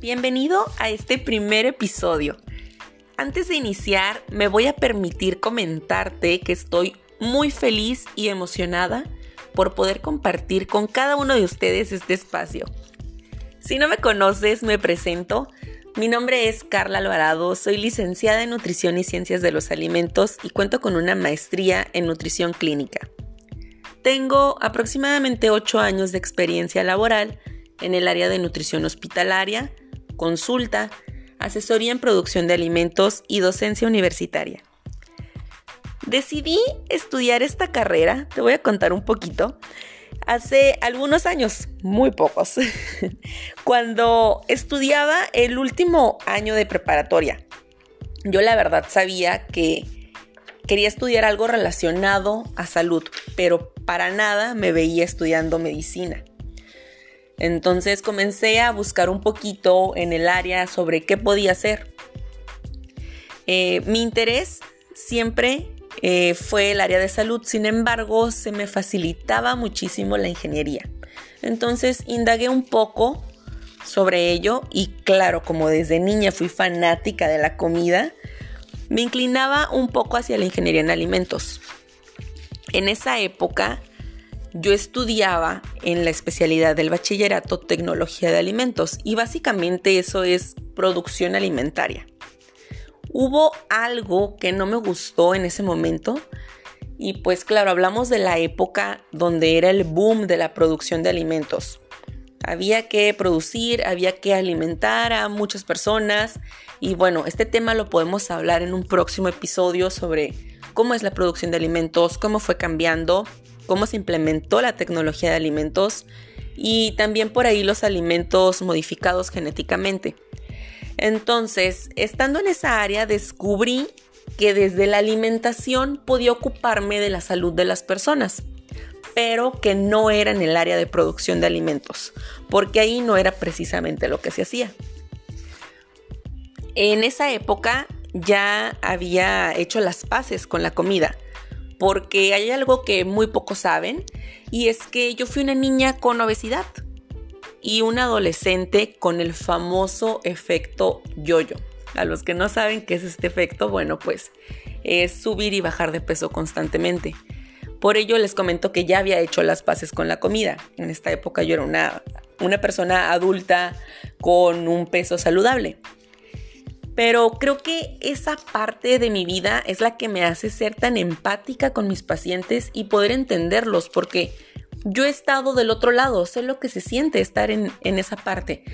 Bienvenido a este primer episodio. Antes de iniciar, me voy a permitir comentarte que estoy muy feliz y emocionada por poder compartir con cada uno de ustedes este espacio. Si no me conoces, me presento. Mi nombre es Carla Alvarado, soy licenciada en Nutrición y Ciencias de los Alimentos y cuento con una maestría en Nutrición Clínica. Tengo aproximadamente 8 años de experiencia laboral en el área de nutrición hospitalaria, consulta, asesoría en producción de alimentos y docencia universitaria. Decidí estudiar esta carrera, te voy a contar un poquito, hace algunos años, muy pocos, cuando estudiaba el último año de preparatoria. Yo la verdad sabía que quería estudiar algo relacionado a salud, pero para nada me veía estudiando medicina. Entonces comencé a buscar un poquito en el área sobre qué podía hacer. Eh, mi interés siempre eh, fue el área de salud, sin embargo se me facilitaba muchísimo la ingeniería. Entonces indagué un poco sobre ello y claro, como desde niña fui fanática de la comida, me inclinaba un poco hacia la ingeniería en alimentos. En esa época yo estudiaba en la especialidad del bachillerato tecnología de alimentos y básicamente eso es producción alimentaria. Hubo algo que no me gustó en ese momento y pues claro, hablamos de la época donde era el boom de la producción de alimentos. Había que producir, había que alimentar a muchas personas y bueno, este tema lo podemos hablar en un próximo episodio sobre cómo es la producción de alimentos, cómo fue cambiando cómo se implementó la tecnología de alimentos y también por ahí los alimentos modificados genéticamente. Entonces, estando en esa área, descubrí que desde la alimentación podía ocuparme de la salud de las personas, pero que no era en el área de producción de alimentos, porque ahí no era precisamente lo que se hacía. En esa época ya había hecho las paces con la comida porque hay algo que muy pocos saben y es que yo fui una niña con obesidad y un adolescente con el famoso efecto yoyo. A los que no saben qué es este efecto, bueno, pues es subir y bajar de peso constantemente. Por ello les comento que ya había hecho las paces con la comida. En esta época yo era una, una persona adulta con un peso saludable. Pero creo que esa parte de mi vida es la que me hace ser tan empática con mis pacientes y poder entenderlos, porque yo he estado del otro lado, sé lo que se siente estar en, esa parte.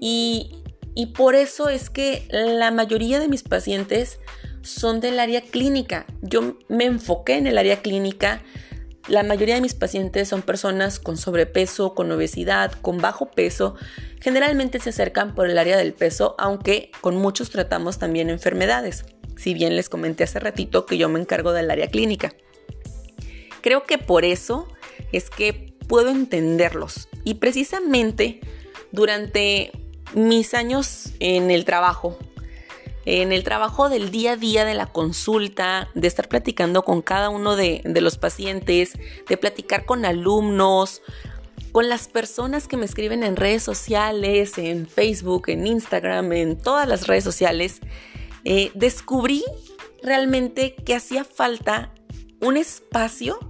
Y, y por eso es que la mayoría de mis pacientes son del área clínica. Yo me enfoqué en el área clínica la mayoría de mis pacientes son personas con sobrepeso, con obesidad, con bajo peso. Generalmente se acercan por el área del peso, aunque con muchos tratamos también enfermedades. Si bien les comenté hace ratito que yo me encargo del área clínica. Creo que por eso es que puedo entenderlos. Y precisamente durante mis años en el trabajo, en el trabajo del día a día de la consulta, de estar platicando con cada uno de, los pacientes, de platicar con alumnos, con las personas que me escriben en redes sociales, en Facebook, en Instagram, en todas las redes sociales, eh, descubrí realmente que hacía falta un espacio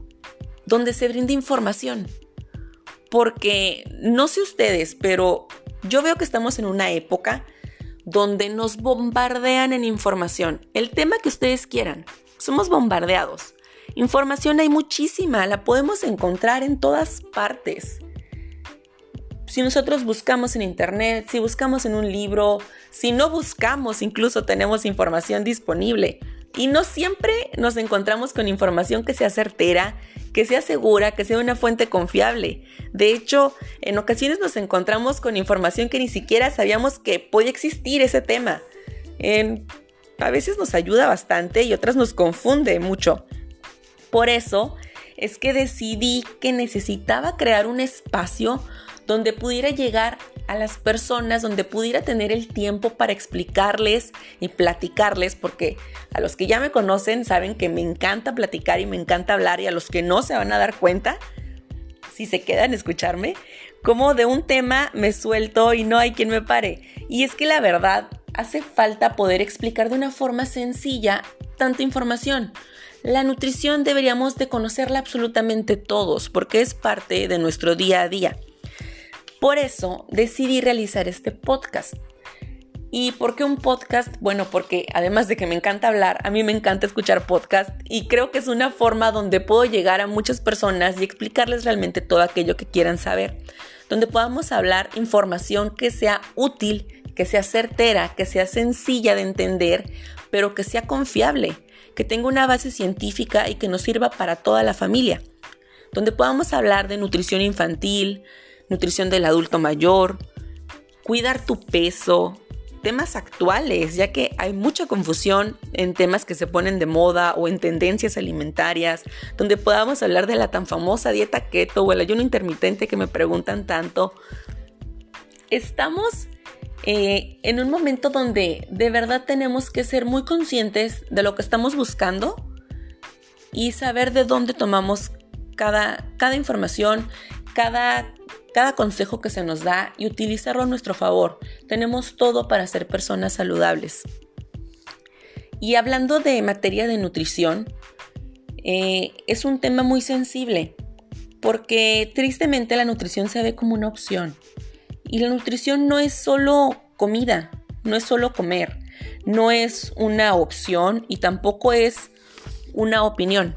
donde se brinde información. Porque no sé ustedes, pero yo veo que estamos en una época donde nos bombardean en información. El tema que ustedes quieran. Somos bombardeados. Información hay muchísima, la podemos encontrar en todas partes. Si nosotros buscamos en internet, si buscamos en un libro, si no buscamos, incluso tenemos información disponible. Y no siempre nos encontramos con información que sea certera, que sea segura, que sea una fuente confiable. De hecho, en ocasiones nos encontramos con información que ni siquiera sabíamos que podía existir ese tema. a veces nos ayuda bastante y otras nos confunde mucho. Por eso es que decidí que necesitaba crear un espacio donde pudiera llegar a las personas, donde pudiera tener el tiempo para explicarles y platicarles, porque a los que ya me conocen saben que me encanta platicar y me encanta hablar y a los que no se van a dar cuenta, si se quedan a escucharme, como de un tema me suelto y no hay quien me pare. Y es que la verdad, hace falta poder explicar de una forma sencilla tanta información. La nutrición deberíamos de conocerla absolutamente todos porque es parte de nuestro día a día. Por eso decidí realizar este podcast. ¿Y por qué un podcast? Bueno, porque además de que me encanta hablar, a mí me encanta escuchar podcast y creo que es una forma donde puedo llegar a muchas personas y explicarles realmente todo aquello que quieran saber, donde podamos hablar información que sea útil, que sea certera, que sea sencilla de entender, pero que sea confiable, que tenga una base científica y que nos sirva para toda la familia, donde podamos hablar de nutrición infantil, nutrición del adulto mayor, cuidar tu peso, temas actuales, ya que hay mucha confusión en temas que se ponen de moda o en tendencias alimentarias, donde podamos hablar de la tan famosa dieta keto o el ayuno intermitente que me preguntan tanto. Estamos eh, en un momento donde de verdad tenemos que ser muy conscientes de lo que estamos buscando y saber de dónde tomamos cada, cada información, cada cada consejo que se nos da y utilizarlo a nuestro favor. Tenemos todo para ser personas saludables. Y hablando de materia de nutrición, eh, es un tema muy sensible porque tristemente la nutrición se ve como una opción. Y la nutrición no es solo comida, no es solo comer, no es una opción y tampoco es una opinión.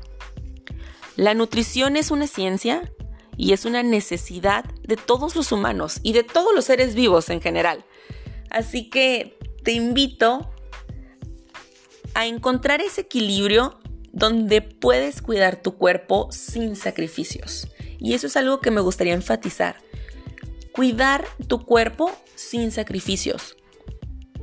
La nutrición es una ciencia y es una necesidad de todos los humanos y de todos los seres vivos en general. Así que te invito a encontrar ese equilibrio donde puedes cuidar tu cuerpo sin sacrificios. Y eso es algo que me gustaría enfatizar. Cuidar tu cuerpo sin sacrificios.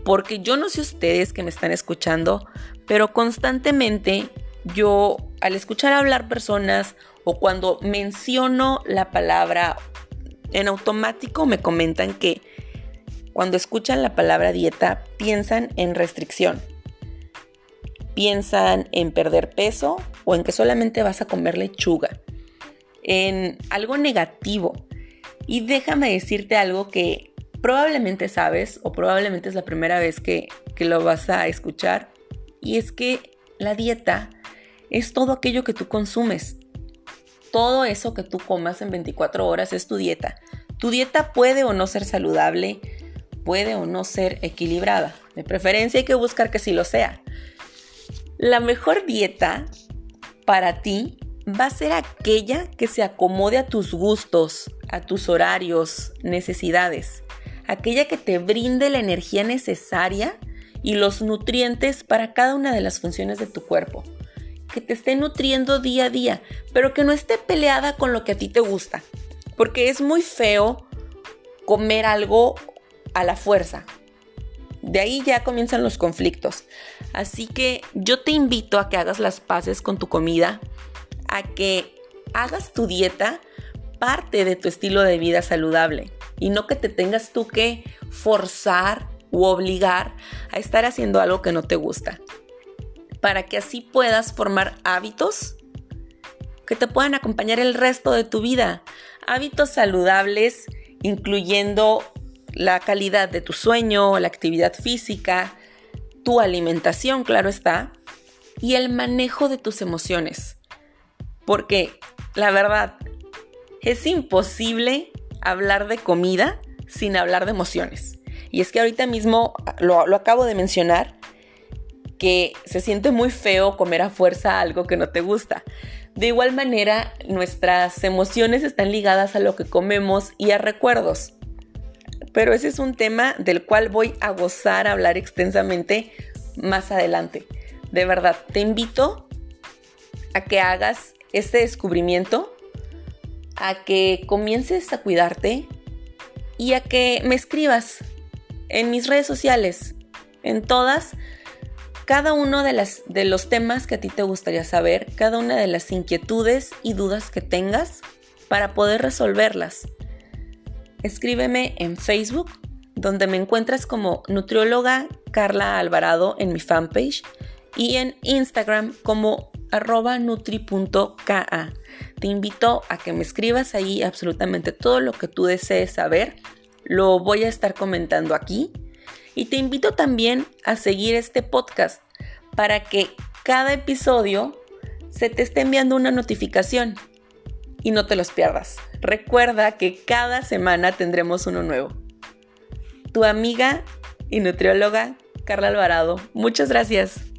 Porque yo no sé ustedes que me están escuchando, pero constantemente yo al escuchar hablar personas o cuando menciono la palabra en automático me comentan que cuando escuchan la palabra dieta piensan en restricción. Piensan en perder peso o en que solamente vas a comer lechuga. En algo negativo. Y déjame decirte algo que probablemente sabes o probablemente es la primera vez que, que lo vas a escuchar. Y es que la dieta es todo aquello que tú consumes, todo eso que tú comas en 24 horas es tu dieta. Tu dieta puede o no ser saludable, puede o no ser equilibrada. De preferencia hay que buscar que sí lo sea. La mejor dieta para ti va a ser aquella que se acomode a tus gustos, a tus horarios, necesidades. Aquella que te brinde la energía necesaria y los nutrientes para cada una de las funciones de tu cuerpo que te esté nutriendo día a día, pero que no esté peleada con lo que a ti te gusta. Porque es muy feo comer algo a la fuerza. De ahí ya comienzan los conflictos. Así que yo te invito a que hagas las paces con tu comida, a que hagas tu dieta parte de tu estilo de vida saludable y no que te tengas tú que forzar u obligar a estar haciendo algo que no te gusta para que así puedas formar hábitos que te puedan acompañar el resto de tu vida. Hábitos saludables, incluyendo la calidad de tu sueño, la actividad física, tu alimentación, claro está, y el manejo de tus emociones. Porque, la verdad, es imposible hablar de comida sin hablar de emociones. Y es que ahorita mismo lo, lo acabo de mencionar, que se siente muy feo comer a fuerza algo que no te gusta. De igual manera, nuestras emociones están ligadas a lo que comemos y a recuerdos. Pero ese es un tema del cual voy a gozar a hablar extensamente más adelante. De verdad, te invito a que hagas este descubrimiento, a que comiences a cuidarte y a que me escribas en mis redes sociales. En todas cada uno de, las, de los temas que a ti te gustaría saber, cada una de las inquietudes y dudas que tengas para poder resolverlas. Escríbeme en Facebook, donde me encuentras como nutrióloga Carla Alvarado en mi fanpage y en Instagram como arroba nutri.ka. te invito a que me escribas ahí absolutamente todo lo que tú desees saber. Lo voy a estar comentando aquí. Y te invito también a seguir este podcast para que cada episodio se te esté enviando una notificación y no te los pierdas. Recuerda que cada semana tendremos uno nuevo. Tu amiga y nutrióloga Carla Alvarado. Muchas gracias.